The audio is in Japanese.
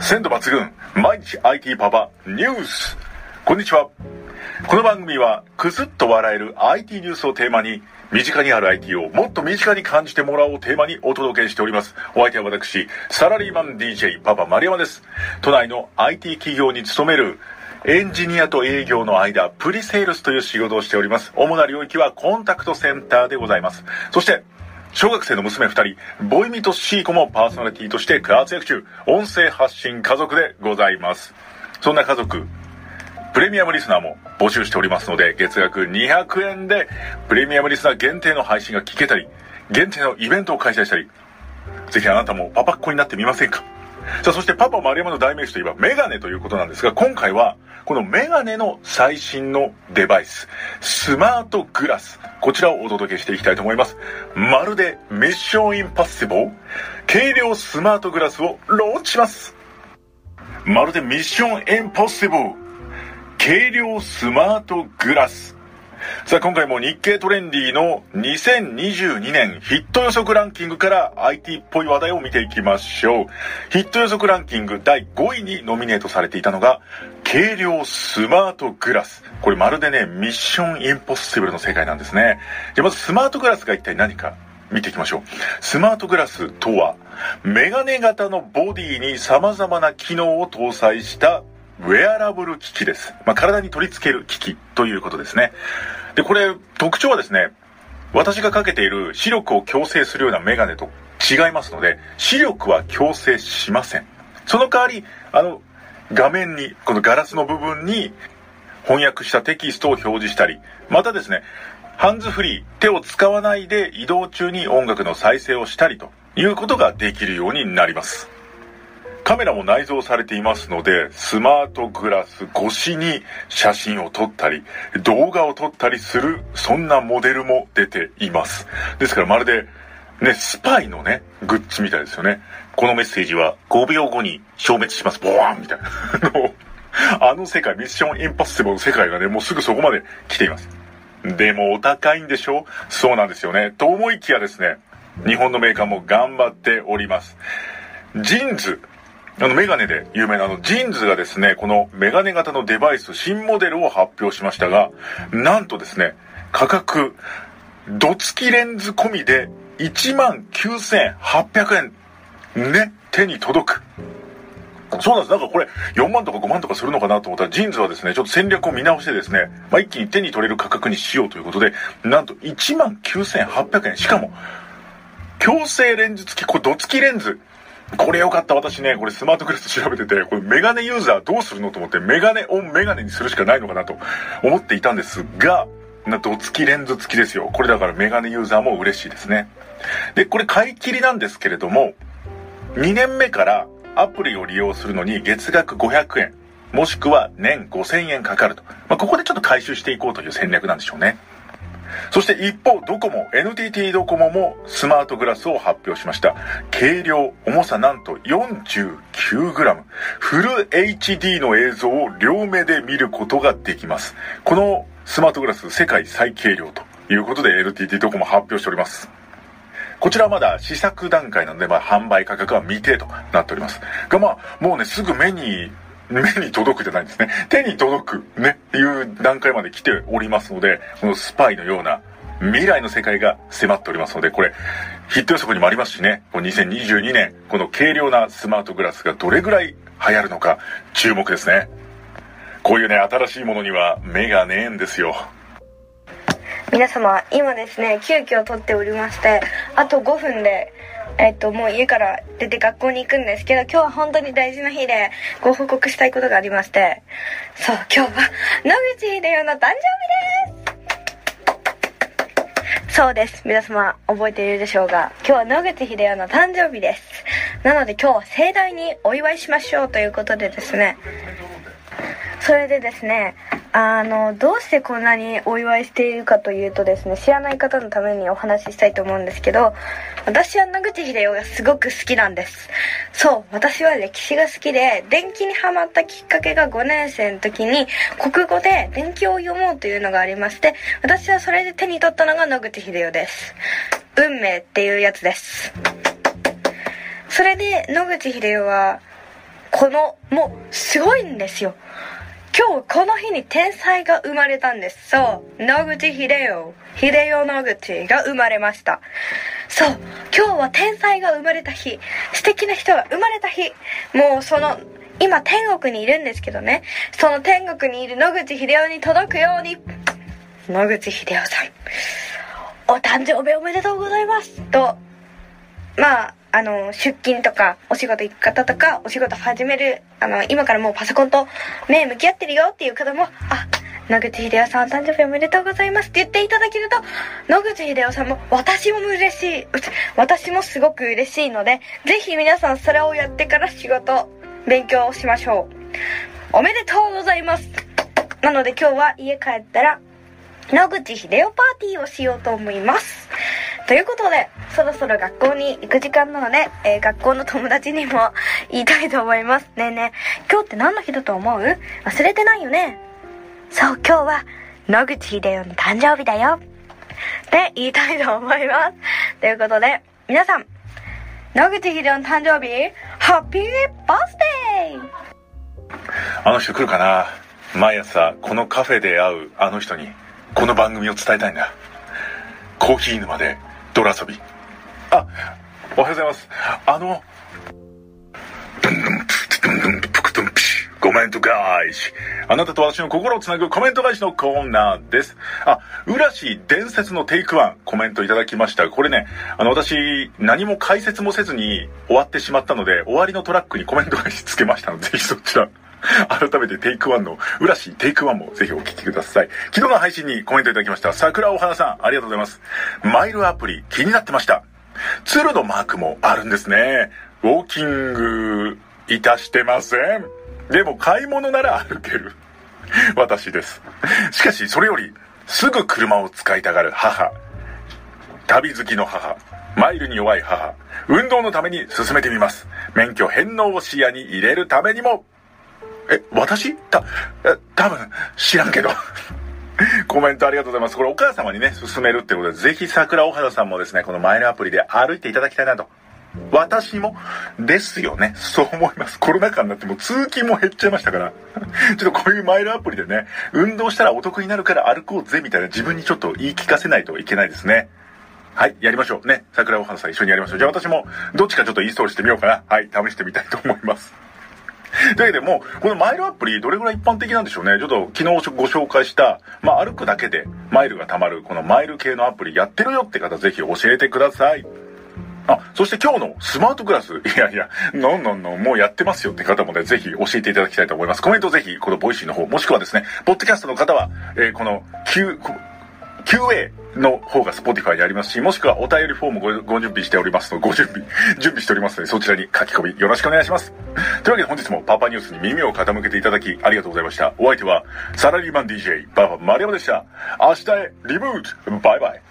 鮮度抜群。毎日 IT パパニュース。こんにちは。この番組はクスッと笑える IT ニュースをテーマに身近にある IT をもっと身近に感じてもらおうテーマにお届けしております。お相手は私サラリーマン DJ パパ丸山です。都内の IT 企業に勤めるエンジニアと営業の間、プリセールスという仕事をしております。主な領域はコンタクトセンターでございます。そして、小学生の娘2人、ボイミとシーコもパーソナリティとして活躍中、音声発信家族でございます。そんな家族、プレミアムリスナーも募集しておりますので、月額200円でプレミアムリスナー限定の配信が聞けたり、限定のイベントを開催したり、ぜひあなたもパパっ子になってみませんか？さあ、そしてパパ丸山の代名詞といえばメガネということなんですが、今回はこのメガネの最新のデバイス、スマートグラス、こちらをお届けしていきたいと思います。まるでミッションインパッシブル、軽量スマートグラスをローンチします。まるでミッションインポッシブル、軽量スマートグラス。さあ今回も日経トレンディの2022年ヒット予測ランキングから IT っぽい話題を見ていきましょう。ヒット予測ランキング第5位にノミネートされていたのが軽量スマートグラス。これまるでね、ミッションインポッシブルの世界なんですね。じゃまずスマートグラスが一体何か見ていきましょう。スマートグラスとは、メガネ型のボディに様々な機能を搭載したウェアラブル機器です。まあ、体に取り付ける機器ということですね。で、これ、特徴はですね、私がかけている視力を矯正するようなメガネと違いますので、視力は矯正しません。その代わり、あの、画面に、このガラスの部分に翻訳したテキストを表示したり、またですね、ハンズフリー、手を使わないで移動中に音楽の再生をしたりということができるようになります。カメラも内蔵されていますので、スマートグラス越しに写真を撮ったり、動画を撮ったりする、そんなモデルも出ています。ですからまるで、ね、スパイのね、グッズみたいですよね。このメッセージは5秒後に消滅します。ボワンみたいな。あの世界、ミッションインパッシブルの世界がね、もうすぐそこまで来ています。でもお高いんでしょ？そうなんですよね。と思いきやですね、日本のメーカーも頑張っております。 JINS あの、メガネで有名なあの、 JINS がですね、このメガネ型のデバイス、新モデルを発表しましたが、なんとですね、価格、度付きレンズ込みで19,800円、ね、手に届く。そうなんです。なんかこれ、4万とか5万とかするのかなと思ったら、 JINS はですね、ちょっと戦略を見直してですね、まあ、一気に手に取れる価格にしようということで、なんと19,800円。しかも、矯正レンズ付き、これ、度付きレンズ。これよかった。私ね、これスマートグラス調べてて、これメガネユーザーどうするのと思って、メガネオンメガネにするしかないのかなと思っていたんですが、なんと、度付きレンズ付きですよ。これだからメガネユーザーも嬉しいですね。で、これ買い切りなんですけれども、2年目からアプリを利用するのに月額500円、もしくは年5000円かかると。まあ、ここでちょっと回収していこうという戦略なんでしょうね。そして一方、ドコモ、NTT ドコモもスマートグラスを発表しました。軽量、重さなんと 49g。フル HD の映像を両目で見ることができます。このスマートグラス世界最軽量ということで NTT ドコモ発表しております。こちらはまだ試作段階なので、まあ、販売価格は未定となっております。が、まあ、もうね、すぐ目に目に届くじゃないんですね。手に届く、ね、っていう段階まで来ておりますので、このスパイのような未来の世界が迫っておりますので、これ、ヒット予測にもありますしね、この2022年、この軽量なスマートグラスがどれぐらい流行るのか、注目ですね。こういうね、新しいものには目がねえんですよ。皆様、今ですね、急遽撮っておりまして、あと5分で、えっと、もう家から出て学校に行くんですけど、今日は本当に大事な日でご報告したいことがありまして、そう、今日は野口英世の誕生日ですそうです。皆様覚えているでしょうが、今日は野口英世の誕生日です。なので今日は盛大にお祝いしましょうということでですね、それでですね、あの、どうしてこんなにお祝いしているかというとですね、知らない方のためにお話ししたいと思うんですけど、私は野口英世がすごく好きなんです。そう、私は歴史が好きで、電気にハマったきっかけが5年生の時に、国語で電気を読もうというのがありまして、私はそれで手に取ったのが野口英世です。運命っていうやつです。それで野口英世は、この、もう、すごいんですよ。今日この日に天才が生まれたんです。そう。野口秀夫。秀夫野口が生まれました。そう。今日は天才が生まれた日。素敵な人が生まれた日。もうその、今天国にいるんですけどね。その天国にいる野口秀夫に届くように、野口秀夫さん、お誕生日おめでとうございますと、まあ、あの、出勤とか、お仕事行く方とか、お仕事始める、あの、今からもうパソコンと目向き合ってるよっていう方も、あ、野口秀夫さん誕生日おめでとうございますって言っていただけると、野口秀夫さんも、私も嬉しい、私もすごく嬉しいので、ぜひ皆さんそれをやってから仕事、勉強しましょう。おめでとうございます。なので今日は家帰ったら、野口秀夫パーティーをしようと思います。ということで、そろそろ学校に行く時間なので、えー、学校の友達にも 言いたいと思います。ねえねえ、今日って何の日だと思う？忘れてないよねそう、今日は野口秀夫の誕生日だよ。って言いたいと思います。ということで、皆さん、野口秀夫の誕生日、ハッピーバースデーあの人来るかな？毎朝、このカフェで会うあの人に、この番組を伝えたいんだ。コーヒー沼で泥遊び。あ、おはようございます。あの、コメント返し。あなたと私の心をつなぐコメント返しのコーナーです。あ、浦氏伝説のテイクワンコメントいただきました。これね、あの私、何も解説もせずに終わってしまったので、終わりのトラックにコメント返しつけましたので、ぜひそちら。改めて take one の、浦氏 take one もぜひお聞きください。昨日の配信にコメントいただきました。桜お花さん、ありがとうございます。マイルアプリ気になってました。鶴のマークもあるんですね。ウォーキングいたしてません。でも買い物なら歩ける。私です。しかしそれより、すぐ車を使いたがる母。旅好きの母。マイルに弱い母。運動のために進めてみます。免許返納を視野に入れるためにもえ、私？た、多分、知らんけど。コメントありがとうございます。これお母様にね、勧めるってことで、ぜひ桜お肌さんもですね、このマイルアプリで歩いていただきたいなと。私も、ですよね。そう思います。コロナ禍になっても通勤も減っちゃいましたから。ちょっとこういうマイルアプリでね、運動したらお得になるから歩こうぜみたいな自分にちょっと言い聞かせないといけないですね。はい、やりましょう。ね。桜お花さん一緒にやりましょう。じゃあ私も、どっちかちょっとインストールしてみようかな。はい、試してみたいと思います。というわけでもう、このマイルアプリどれぐらい一般的なんでしょうね。ちょっと昨日ご紹介した、まあ歩くだけでマイルが貯まる、このマイル系のアプリやってるよって方ぜひ教えてください。あ、そして今日のスマートグラス。いやいや、のんのんのんもうやってますよって方もね、ぜひ教えていただきたいと思います。コメントぜひ、この Voicy の方、もしくはですね、ポッドキャストの方は、えー、この Q、QA の方が Spotify でありますし、もしくはお便りフォームごご準備しておりますの、ご準備、準備しておりますので、そちらに書き込みよろしくお願いします。というわけで本日もパパニュースに耳を傾けていただきありがとうございました。お相手はサラリーマン DJ ババ丸山でした。明日へリブートバイバイ